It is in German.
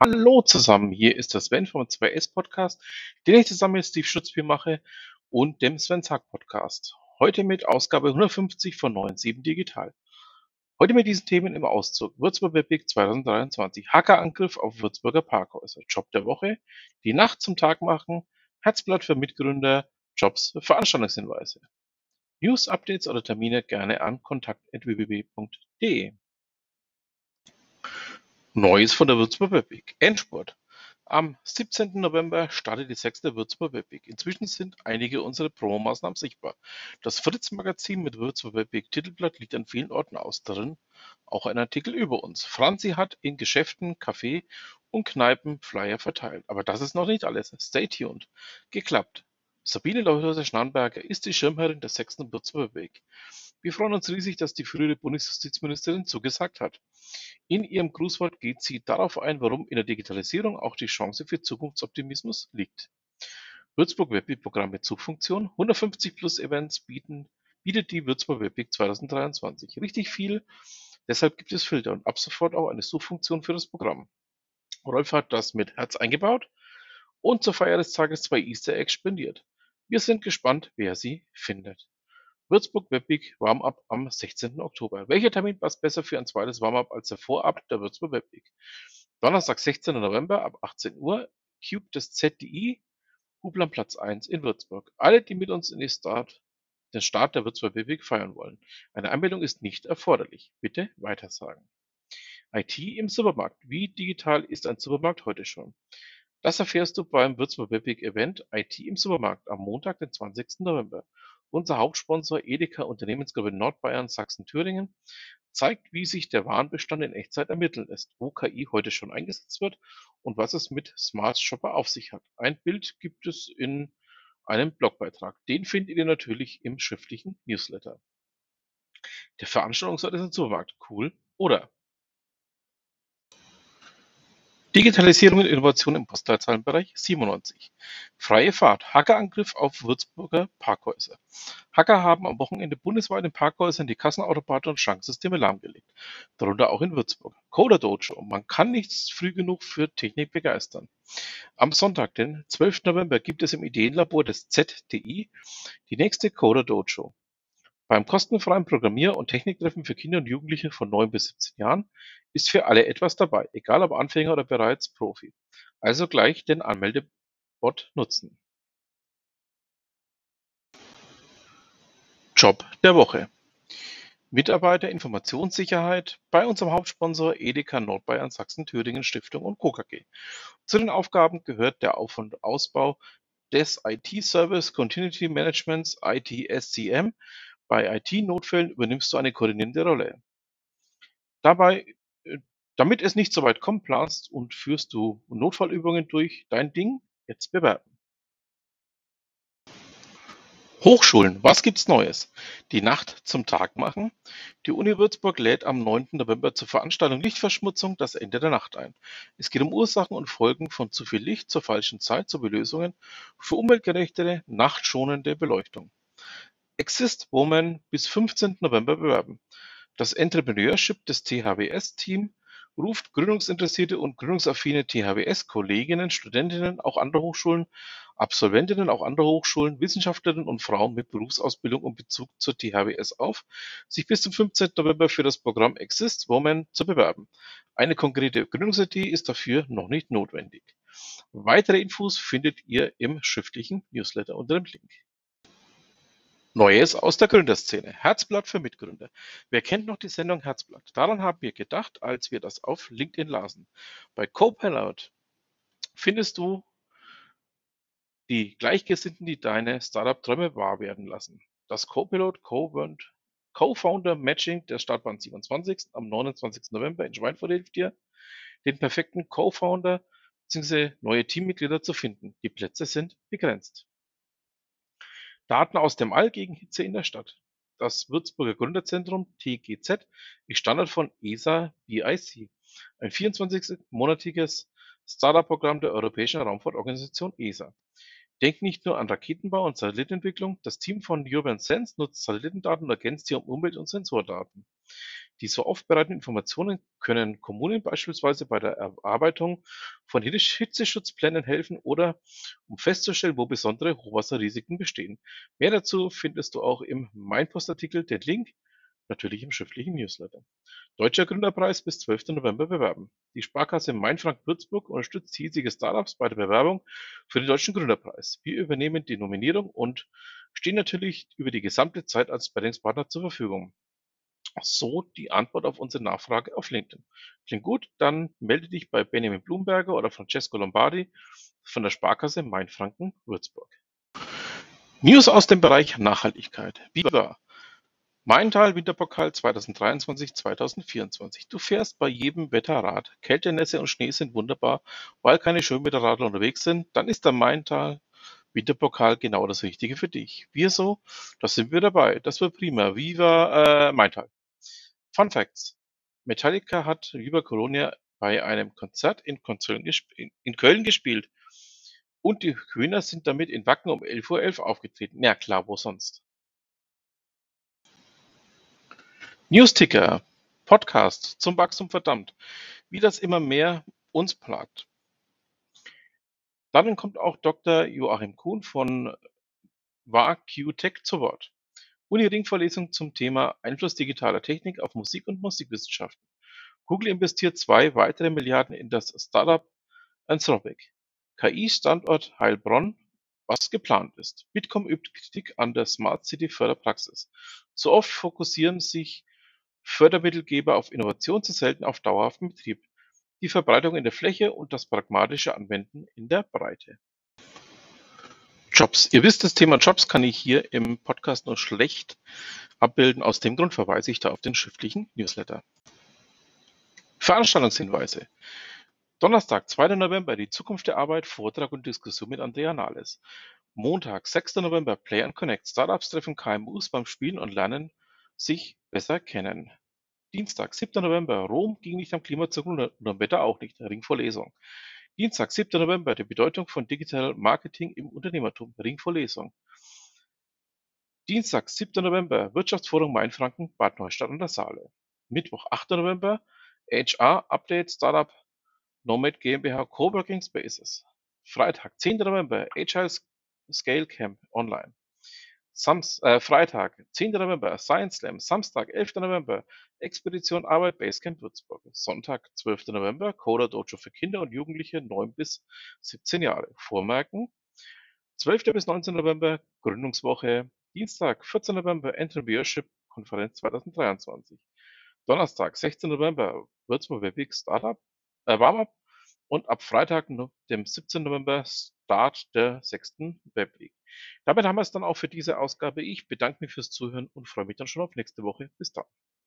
Hallo zusammen, hier ist der Sven vom 2S Podcast, den ich zusammen mit Steve Schutzbier mache und dem Sven Zack Podcast. Heute mit Ausgabe 150 von 9.7 Digital. Heute mit diesen Themen im Auszug Würzburg Webweg 2023, Hackerangriff auf Würzburger Parkhäuser, Job der Woche, die Nacht zum Tag machen, Herzblatt für Mitgründer, Jobs, Veranstaltungshinweise. News, Updates oder Termine gerne an kontakt.www.de. Neues von der Würzburg Webweg. Endspurt. Am 17. November startet die sechste Würzburg Webweg. Inzwischen sind einige unserer Promomaßnahmen sichtbar. Das Fritz-Magazin mit Würzburg Webweg Titelblatt liegt an vielen Orten aus. Darin auch ein Artikel über uns. Franzi hat in Geschäften, Café und Kneipen Flyer verteilt. Aber das ist noch nicht alles. Stay tuned. Geklappt. Sabine Leuthäuser-Schnarrenberger ist die Schirmherrin der sechsten Würzburger Weg. Wir freuen uns riesig, dass die frühere Bundesjustizministerin zugesagt hat. In ihrem Grußwort geht sie darauf ein, warum in der Digitalisierung auch die Chance für Zukunftsoptimismus liegt. Würzburg Webweek Programm mit Zugfunktion, 150 plus Events bieten, bietet die Würzburg Webweek 2023. Richtig viel, deshalb gibt es Filter und ab sofort auch eine Suchfunktion für das Programm. Rolf hat das mit Herz eingebaut und zur Feier des Tages zwei Easter Eggs spendiert. Wir sind gespannt, wer sie findet. Würzburg Webweek Warm-up am 16. Oktober. Welcher Termin passt besser für ein zweites Warm-up als der Vorab der Würzburg Webweek? Donnerstag, 16. November ab 18 Uhr, Cube des ZDI, Hublandplatz 1 in Würzburg. Alle, die mit uns in den Start, den Start der Würzburg Webweek feiern wollen. Eine Anmeldung ist nicht erforderlich. Bitte weitersagen. IT im Supermarkt. Wie digital ist ein Supermarkt heute schon? Das erfährst du beim Würzburg Webweek Event IT im Supermarkt am Montag, den 20. November. Unser Hauptsponsor Edeka Unternehmensgruppe Nordbayern Sachsen-Thüringen zeigt, wie sich der Warenbestand in Echtzeit ermitteln lässt, wo KI heute schon eingesetzt wird und was es mit Smart Shopper auf sich hat. Ein Bild gibt es in einem Blogbeitrag. Den findet ihr natürlich im schriftlichen Newsletter. Der Veranstaltungsort ist ein Supermarkt. Cool, oder? Digitalisierung und Innovation im Postleitzahlenbereich 97. Freie Fahrt. Hackerangriff auf Würzburger Parkhäuser. Hacker haben am Wochenende bundesweit in Parkhäusern die Kassenautomaten und Schankensysteme lahmgelegt. Darunter auch in Würzburg. Coder Dojo. Man kann nicht früh genug für Technik begeistern. Am Sonntag, den 12. November, gibt es im Ideenlabor des ZDI die nächste Coder Dojo. Beim kostenfreien Programmier- und Techniktreffen für Kinder und Jugendliche von 9 bis 17 Jahren ist für alle etwas dabei, egal ob Anfänger oder bereits Profi. Also gleich den Anmeldebot nutzen. Job der Woche. Mitarbeiter Informationssicherheit bei unserem Hauptsponsor Edeka Nordbayern Sachsen-Thüringen Stiftung und Co. KG. Zu den Aufgaben gehört der Auf- und Ausbau des IT-Service Continuity Managements ITSCM bei IT-Notfällen übernimmst du eine koordinierende Rolle. Dabei, äh, damit es nicht so weit kommt, planst und führst du Notfallübungen durch. Dein Ding, jetzt bewerben. Hochschulen, was gibt's Neues? Die Nacht zum Tag machen. Die Uni Würzburg lädt am 9. November zur Veranstaltung Lichtverschmutzung das Ende der Nacht ein. Es geht um Ursachen und Folgen von zu viel Licht zur falschen Zeit sowie Lösungen für umweltgerechtere, nachtschonende Beleuchtung. Exist Woman bis 15. November bewerben. Das Entrepreneurship des THWS-Team ruft gründungsinteressierte und gründungsaffine THWS-Kolleginnen, Studentinnen, auch anderer Hochschulen, Absolventinnen auch anderer Hochschulen, Wissenschaftlerinnen und Frauen mit Berufsausbildung und Bezug zur THWS auf, sich bis zum 15. November für das Programm Exist Woman zu bewerben. Eine konkrete Gründungsidee ist dafür noch nicht notwendig. Weitere Infos findet ihr im schriftlichen Newsletter unter dem Link. Neues aus der Gründerszene. Herzblatt für Mitgründer. Wer kennt noch die Sendung Herzblatt? Daran haben wir gedacht, als wir das auf LinkedIn lasen. Bei Copilot findest du die Gleichgesinnten, die deine Startup-Träume wahr werden lassen. Das Copilot Co-Founder Matching der Startbahn 27. am 29. November in Schweinfurt hilft dir, den perfekten Co-Founder bzw. neue Teammitglieder zu finden. Die Plätze sind begrenzt. Daten aus dem All gegen Hitze in der Stadt. Das Würzburger Gründerzentrum (TGZ) ist Standard von ESA-BIC, ein 24-monatiges Startup-Programm der Europäischen Raumfahrtorganisation (ESA). Denkt nicht nur an Raketenbau und Satellitenentwicklung, das Team von Urban Sense nutzt Satellitendaten und ergänzt sie um Umwelt- und Sensordaten. Die so aufbereiteten Informationen können Kommunen beispielsweise bei der Erarbeitung von Hitzeschutzplänen helfen oder um festzustellen, wo besondere Hochwasserrisiken bestehen. Mehr dazu findest du auch im Mainpost-Artikel, den Link natürlich im schriftlichen Newsletter. Deutscher Gründerpreis bis 12. November bewerben. Die Sparkasse Mainfranken-Würzburg unterstützt hiesige Startups bei der Bewerbung für den Deutschen Gründerpreis. Wir übernehmen die Nominierung und stehen natürlich über die gesamte Zeit als Sparringspartner zur Verfügung. So die Antwort auf unsere Nachfrage auf LinkedIn. Klingt gut? Dann melde dich bei Benjamin Blumberger oder Francesco Lombardi von der Sparkasse Mainfranken-Würzburg. News aus dem Bereich Nachhaltigkeit. Viva! Maintal Winterpokal 2023/2024: Du fährst bei jedem Wetter Rad. Kälte, Nässe und Schnee sind wunderbar. Weil keine Schönwetterradler unterwegs sind, dann ist der Maintal Winterpokal genau das Richtige für dich. Wir so? Das sind wir dabei. Das wird prima. Viva äh, Maintal. Fun Facts: Metallica hat Viva Colonia bei einem Konzert in Köln gespielt. Und die Gewinner sind damit in Wacken um 11.11 Uhr aufgetreten. Ja klar, wo sonst? Newsticker, Podcast zum Wachstum verdammt, wie das immer mehr uns plagt. Dann kommt auch Dr. Joachim Kuhn von WAQ-Tech zu Wort. Uni-Ring-Vorlesung zum Thema Einfluss digitaler Technik auf Musik und Musikwissenschaften. Google investiert zwei weitere Milliarden in das Startup Anthropic. KI-Standort Heilbronn was geplant ist. Bitkom übt Kritik an der Smart City Förderpraxis. Zu oft fokussieren sich Fördermittelgeber auf Innovation, zu selten auf dauerhaften Betrieb, die Verbreitung in der Fläche und das pragmatische Anwenden in der Breite. Jobs. Ihr wisst, das Thema Jobs kann ich hier im Podcast nur schlecht abbilden. Aus dem Grund verweise ich da auf den schriftlichen Newsletter. Veranstaltungshinweise. Donnerstag, 2. November, die Zukunft der Arbeit, Vortrag und Diskussion mit Andrea Nahles. Montag, 6. November, Play and Connect, Startups treffen KMUs beim Spielen und Lernen sich besser kennen. Dienstag, 7. November, Rom ging nicht am Klimazug und am Wetter auch nicht, Ringvorlesung. Dienstag, 7. November, die Bedeutung von Digital Marketing im Unternehmertum, Ringvorlesung. Dienstag, 7. November, Wirtschaftsforum Mainfranken, Bad Neustadt und der Saale. Mittwoch, 8. November, HR Update Startup Nomad GmbH Coworking Spaces. Freitag, 10. November, Agile Scale Camp online. Sams äh, Freitag, 10. November, Science Slam. Samstag, 11. November, Expedition Arbeit Basecamp Würzburg. Sonntag, 12. November, Coder Dojo für Kinder und Jugendliche 9 bis 17 Jahre. Vormerken. 12. bis 19. November, Gründungswoche. Dienstag, 14. November, Entrepreneurship Konferenz 2023. Donnerstag, 16. November, Würzburg Webix Startup, äh, Warm-up und ab Freitag, dem 17. November, Start der sechsten Webweek. Damit haben wir es dann auch für diese Ausgabe. Ich bedanke mich fürs Zuhören und freue mich dann schon auf nächste Woche. Bis dann.